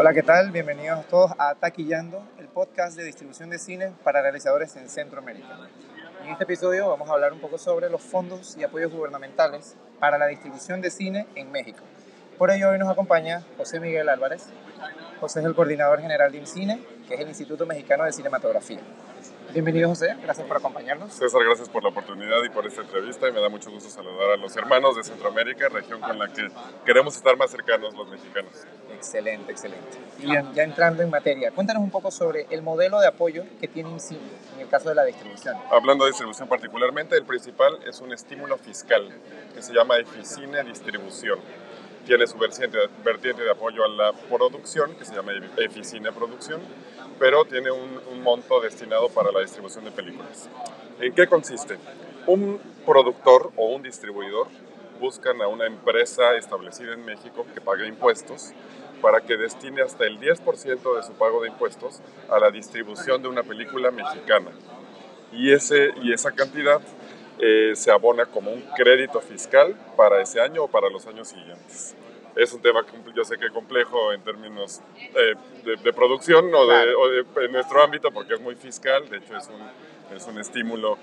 Hola, ¿qué tal? Bienvenidos todos a Taquillando, el podcast de distribución de cine para realizadores en Centroamérica. En este episodio vamos a hablar un poco sobre los fondos y apoyos gubernamentales para la distribución de cine en México. Por ello hoy nos acompaña José Miguel Álvarez. José es el coordinador general de INCINE, que es el Instituto Mexicano de Cinematografía. Bienvenido José, gracias por acompañarnos. César, gracias por la oportunidad y por esta entrevista y me da mucho gusto saludar a los hermanos de Centroamérica, región con la que queremos estar más cercanos los mexicanos. Excelente, excelente. Y ya entrando en materia, cuéntanos un poco sobre el modelo de apoyo que tiene INCINE en el caso de la distribución. Hablando de distribución particularmente, el principal es un estímulo fiscal que se llama Eficine Distribución tiene su vertiente, vertiente de apoyo a la producción, que se llama Eficine Producción, pero tiene un, un, monto destinado para la distribución de películas. ¿En qué consiste? Un productor o un distribuidor buscan a una empresa establecida en México que pague impuestos para que destine hasta el 10% de su pago de impuestos a la distribución de una película mexicana. Y, ese, y esa cantidad eh, se abona como un crédito fiscal para ese año o para los años siguientes. Es un tema, yo sé que complejo en términos eh, de, producción o, de, en nuestro ámbito porque es muy fiscal, de hecho es un, es un estímulo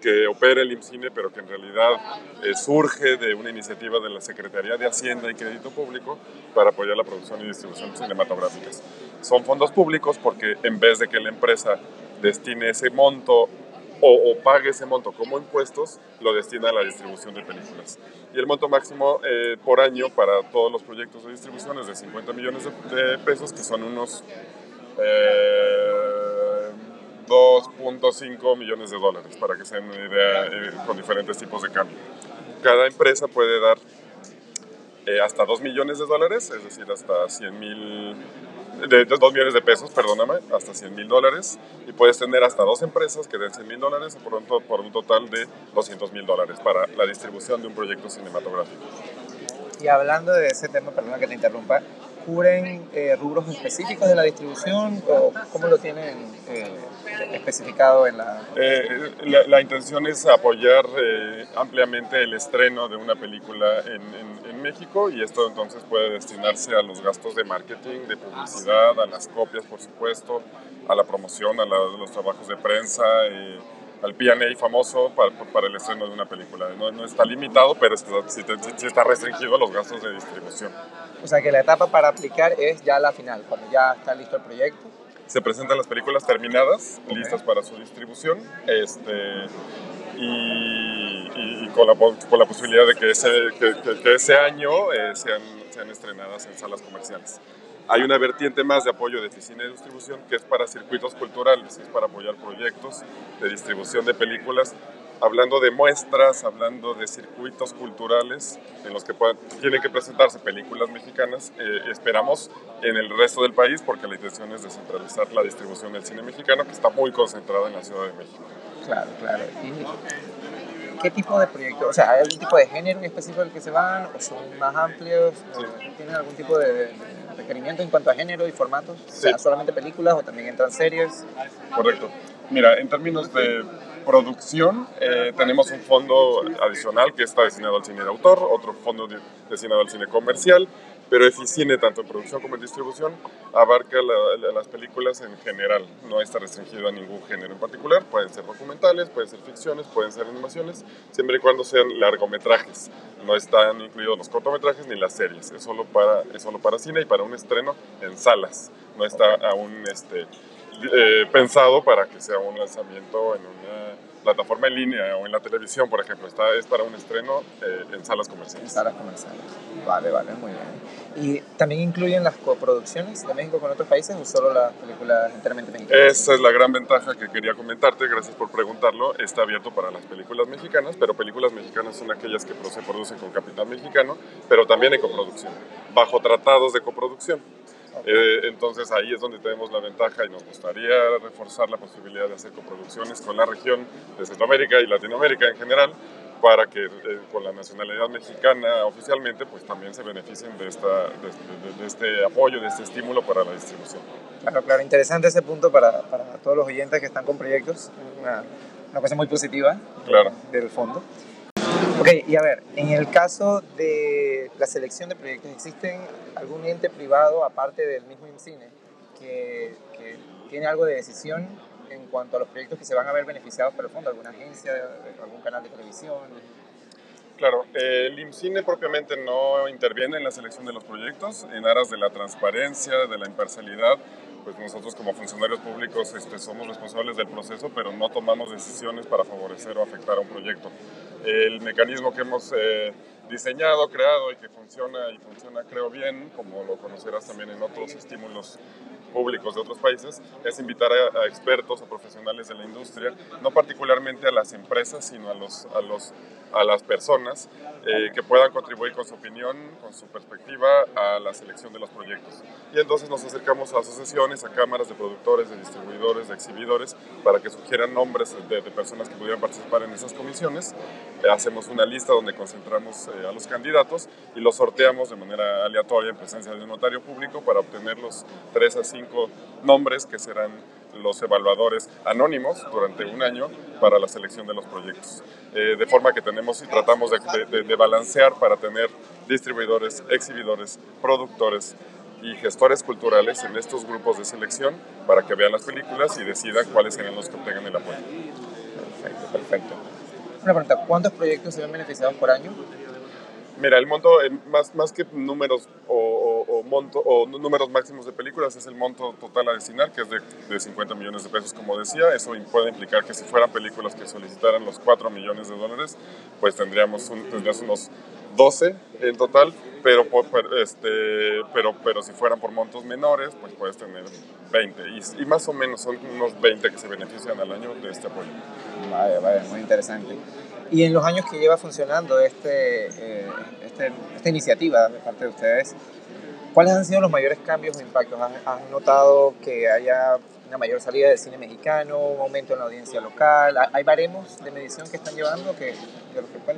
que opera el IMCINE, pero que en realidad eh, surge de una iniciativa de la Secretaría de Hacienda y Crédito Público para apoyar la producción y distribución cinematográficas. Son fondos públicos porque en vez de que la empresa destine ese monto o, pague ese monto como impuestos, lo destina a la distribución de películas. Y el monto máximo eh, por año para todos los proyectos de distribución es de 50 millones de, pesos, que son unos 2.5 eh, millones de dólares, para que se den una idea eh, con diferentes tipos de cambio. Cada empresa puede dar hasta 2 millones de dólares, es decir, hasta 100 mil de 2 millones de pesos, perdóname, hasta 100 mil dólares. Y puedes tener hasta dos empresas que den 100 mil dólares por un, por un total de 200 mil dólares para la distribución de un proyecto cinematográfico. Y hablando de ese tema, perdona que te interrumpa, ¿cubren eh, rubros específicos de la distribución o cómo lo tienen eh, especificado en la... Eh, la... la... intención es apoyar ampliamente el estreno de una película en, en, en, México y esto entonces puede destinarse a los gastos de marketing, de publicidad, a las copias por supuesto, a la promoción, a, la, los trabajos de prensa al P&A famoso para, para, el estreno de una película. No, no está limitado, pero está, sí, sí, está restringido a los gastos de distribución. O sea que la etapa para aplicar es ya la final, cuando ya está listo el proyecto. Se presentan las películas terminadas, okay. listas para su distribución, este, y, y, y con, la, con, la, posibilidad de que ese, que, que, que ese año eh, sean, sean estrenadas en salas comerciales. Hay una vertiente más de apoyo de oficina de distribución que es para circuitos culturales, es para apoyar proyectos de distribución de películas, hablando de muestras, hablando de circuitos culturales en los que puedan, tienen que presentarse películas mexicanas. Eh, esperamos en el resto del país porque la intención es descentralizar la distribución del cine mexicano que está muy concentrada en la Ciudad de México. Claro, claro. ¿Y qué tipo de proyectos? O sea, ¿hay algún tipo de género en específico al que se van o son más amplios? Sí. ¿Tienen algún tipo de, de requerimiento en cuanto a género y formatos? Sí. O sea, ¿solamente películas o también entran series? Correcto. Mira, en términos de producción, eh, tenemos un fondo adicional que está destinado al cine de autor, otro fondo de, destinado al cine comercial, pero Eficine, tanto en producción como en distribución, abarca la, la, las películas en general, no está restringido a ningún género en particular, pueden ser documentales, pueden ser ficciones, pueden ser animaciones, siempre y cuando sean largometrajes, no están incluidos los cortometrajes ni las series, es solo para, es solo para cine y para un estreno en salas, no está aún este, eh, pensado para que sea un lanzamiento en una plataforma en línea o en la televisión, por ejemplo. Está, es para un estreno eh, en salas comerciales. En salas comerciales. Vale, vale, muy bien. ¿Y también incluyen las coproducciones de México con otros países o solo las películas enteramente mexicanas? Esa es la gran ventaja que quería comentarte, gracias por preguntarlo. Está abierto para las películas mexicanas, pero películas mexicanas son aquellas que se producen con capital mexicano, pero también en coproducción, bajo tratados de coproducción. Eh, entonces ahí es donde tenemos la ventaja y nos gustaría reforzar la posibilidad de hacer coproducciones con la región de Centroamérica y Latinoamérica en general para que eh, con la nacionalidad mexicana oficialmente pues también se beneficien de, esta, de, de, de, este apoyo, de este estímulo para la distribución. Claro, claro, interesante ese punto para, para todos los oyentes que están con proyectos, una, una cosa muy positiva claro. del fondo. Ok, y a ver, en el caso de la selección de proyectos, ¿existen algún ente privado, aparte del mismo IMCINE, que, que tiene algo de decisión en cuanto a los proyectos que se van a ver beneficiados por el fondo? ¿Alguna agencia, algún canal de televisión? Claro, el IMCINE propiamente no interviene en la selección de los proyectos en aras de la transparencia, de la imparcialidad. Pues nosotros como funcionarios públicos este, somos responsables del proceso, pero no tomamos decisiones para favorecer o afectar a un proyecto. El mecanismo que hemos eh, diseñado, creado y que funciona y funciona creo bien, como lo conocerás también en otros estímulos públicos de otros países, es invitar a, expertos o profesionales de la industria, no particularmente a las empresas, sino a, los, a, los, a las personas eh, que puedan contribuir con su opinión, con su perspectiva a la selección de los proyectos. Y entonces nos acercamos a asociaciones, a cámaras de productores, de distribuidores, de exhibidores, para que sugieran nombres de, personas que pudieran participar en esas comisiones. Eh, hacemos una lista donde concentramos eh, a los candidatos y los sorteamos de manera aleatoria en presencia de un notario público para obtener los tres a cinco nombres que serán los evaluadores anónimos durante un año para la selección de los proyectos. Eh, de forma que tenemos y tratamos de, de, balancear para tener distribuidores, exhibidores, productores y gestores culturales en estos grupos de selección para que vean las películas y decidan cuáles serán los que obtengan el apoyo. Perfecto, perfecto. Una pregunta, ¿cuántos proyectos se ven beneficiados por año? Mira, el monto, eh, más, más que números o, monto, o números máximos de películas, es el monto total a destinar, que es de, de, 50 millones de pesos, como decía. Eso puede implicar que si fueran películas que solicitaran los 4 millones de dólares, pues tendríamos, un, tendrías unos 12 en total, pero, este, pero, pero si fueran por montos menores, pues puedes tener 20. Y, y, más o menos son unos 20 que se benefician al año de este apoyo. Vale, vale, muy interesante. Y en los años que lleva funcionando este, eh, este, esta iniciativa de parte de ustedes, ¿cuáles han sido los mayores cambios o impactos? ¿Han, notado que haya una mayor salida del cine mexicano, un aumento en la audiencia local? ¿Hay baremos de medición que están llevando? Que,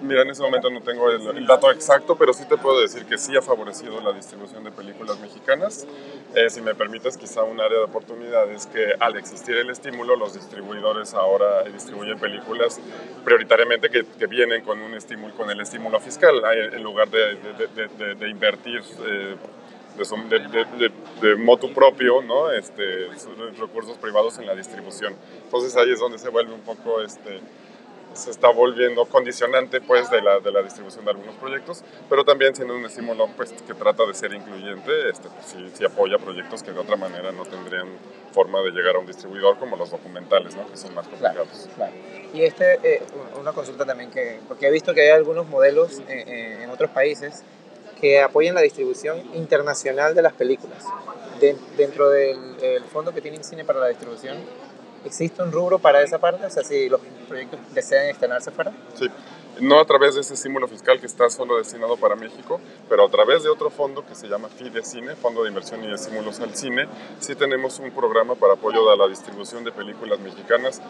Mira, en ese momento no tengo el, dato exacto, pero sí te puedo decir que sí ha favorecido la distribución de películas mexicanas. Eh, si me permites, quizá un área de oportunidad es que al existir el estímulo, los distribuidores ahora distribuyen películas prioritariamente que, que vienen con, un estímulo, con el estímulo fiscal, en lugar de, de, de, invertir. Eh, de, de, moto propio, ¿no? Este, recursos privados en la distribución. Entonces ahí es donde se vuelve un poco este, se está volviendo condicionante pues de la, de la distribución de algunos proyectos, pero también siendo un estímulo pues que trata de ser incluyente, este, pues, sí, apoya proyectos que de otra manera no tendrían forma de llegar a un distribuidor como los documentales, ¿no? que son más complicados. Claro, Y este, eh, una consulta también que, porque he visto que hay algunos modelos eh, eh, en otros países que apoyan la distribución internacional de las películas. dentro del, del fondo que tiene Cine para la distribución, ¿Existe un rubro para esa parte? O sea, si los proyectos desean externarse fuera. Sí, no a través de ese estímulo fiscal que está solo destinado para México, pero a través de otro fondo que se llama FIDE Fondo de Inversión y Estímulos al Cine, sí tenemos un programa para apoyo a la distribución de películas mexicanas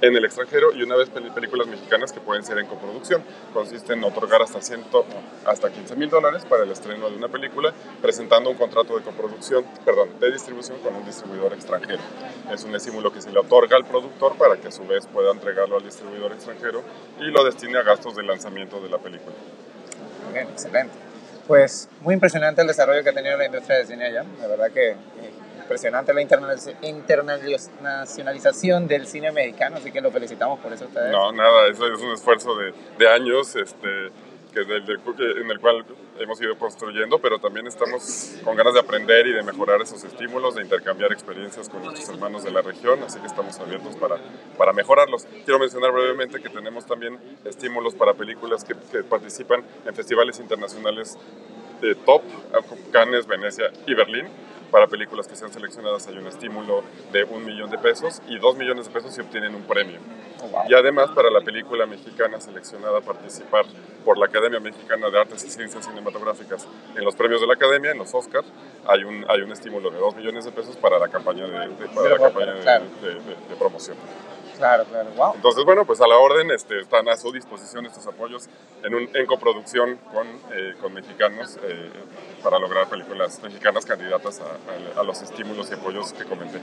en el extranjero y una vez películas mexicanas que pueden ser en coproducción. Consiste en otorgar hasta, ciento, hasta 15 mil dólares para el estreno de una película, presentando un contrato de coproducción, perdón, de distribución con un distribuidor extranjero. Es un estímulo que se le otorga al productor para que a su vez pueda entregarlo al distribuidor extranjero y lo destine a gastos de lanzamiento de la película. Bien, excelente. Pues muy impresionante el desarrollo que ha tenido la industria de cine allá. La verdad que impresionante la internacionalización del cine mexicano, así que lo felicitamos por eso ustedes. No, nada, eso es un esfuerzo de, de años este, que en el cual hemos ido construyendo, pero también estamos con ganas de aprender y de mejorar esos estímulos, de intercambiar experiencias con nuestros hermanos de la región, así que estamos abiertos para, para mejorarlos. Quiero mencionar brevemente que tenemos también estímulos para películas que, que participan en festivales internacionales de top, Cannes, Venecia y Berlín para películas que sean seleccionadas hay un estímulo de un millón de pesos y dos millones de pesos si obtienen un premio. Oh, y además para la película mexicana seleccionada a participar por la Academia Mexicana de Artes y Ciencias Cinematográficas en los premios de la Academia, en los Oscars, hay un, hay un estímulo de dos millones de pesos para la campaña de, para la campaña de promoción. Claro, claro, wow. Entonces, bueno, pues a la orden este, están a su disposición estos apoyos en, un, en coproducción con, eh, con mexicanos eh, para lograr películas mexicanas candidatas a, a, los estímulos y apoyos que comenté.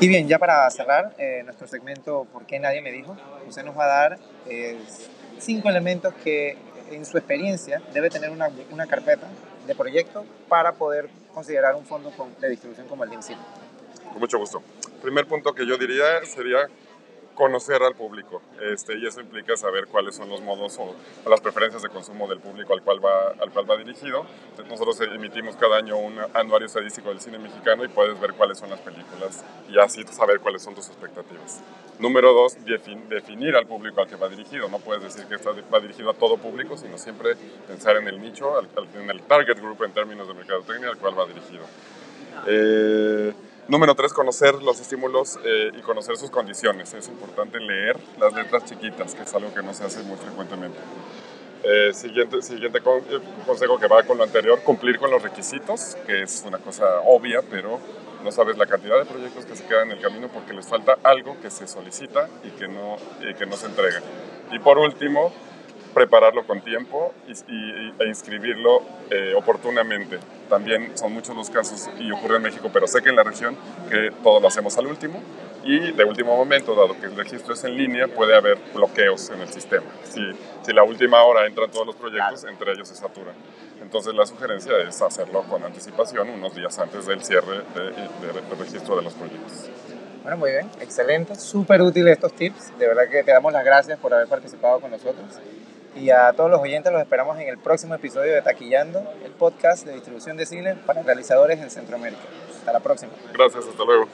Y bien, ya para cerrar eh, nuestro segmento ¿Por qué nadie me dijo? Usted nos va a dar cinco elementos que en su experiencia, debe tener una, una carpeta de proyecto para poder considerar un fondo de distribución como el de INCIL? Con mucho gusto. Primer punto que yo diría sería conocer al público este, y eso implica saber cuáles son los modos o, las preferencias de consumo del público al cual va, al cual va dirigido. nosotros emitimos cada año un anuario estadístico del cine mexicano y puedes ver cuáles son las películas y así saber cuáles son tus expectativas. Número dos, definir al público al que va dirigido. No puedes decir que está, va dirigido a todo público, sino siempre pensar en el nicho, en el target group en términos de mercadotecnia al cual va dirigido. Eh, Número tres, conocer los estímulos eh, y conocer sus condiciones. Es importante leer las letras chiquitas, que es algo que no se hace muy frecuentemente. Eh, siguiente siguiente eh, consejo que va con lo anterior, cumplir con los requisitos, que es una cosa obvia, pero no sabes la cantidad de proyectos que se quedan en el camino porque les falta algo que se solicita y que no, y que no se entrega. Y por último, prepararlo con tiempo y, e inscribirlo eh, oportunamente. También son muchos los casos, y ocurre en México, pero sé que en la región, que todo lo hacemos al último. Y de último momento, dado que el registro es en línea, puede haber bloqueos en el sistema. Si, si la última hora entran todos los proyectos, entre ellos se saturan. Entonces la sugerencia es hacerlo con anticipación, unos días antes del cierre del de, registro de los proyectos. Bueno, muy bien, excelente, súper útiles estos tips. De verdad que te damos las gracias por haber participado con nosotros. Y a todos los oyentes los esperamos en el próximo episodio de Taquillando, el podcast de distribución de cine para realizadores en Centroamérica. Hasta la próxima. Gracias, hasta luego.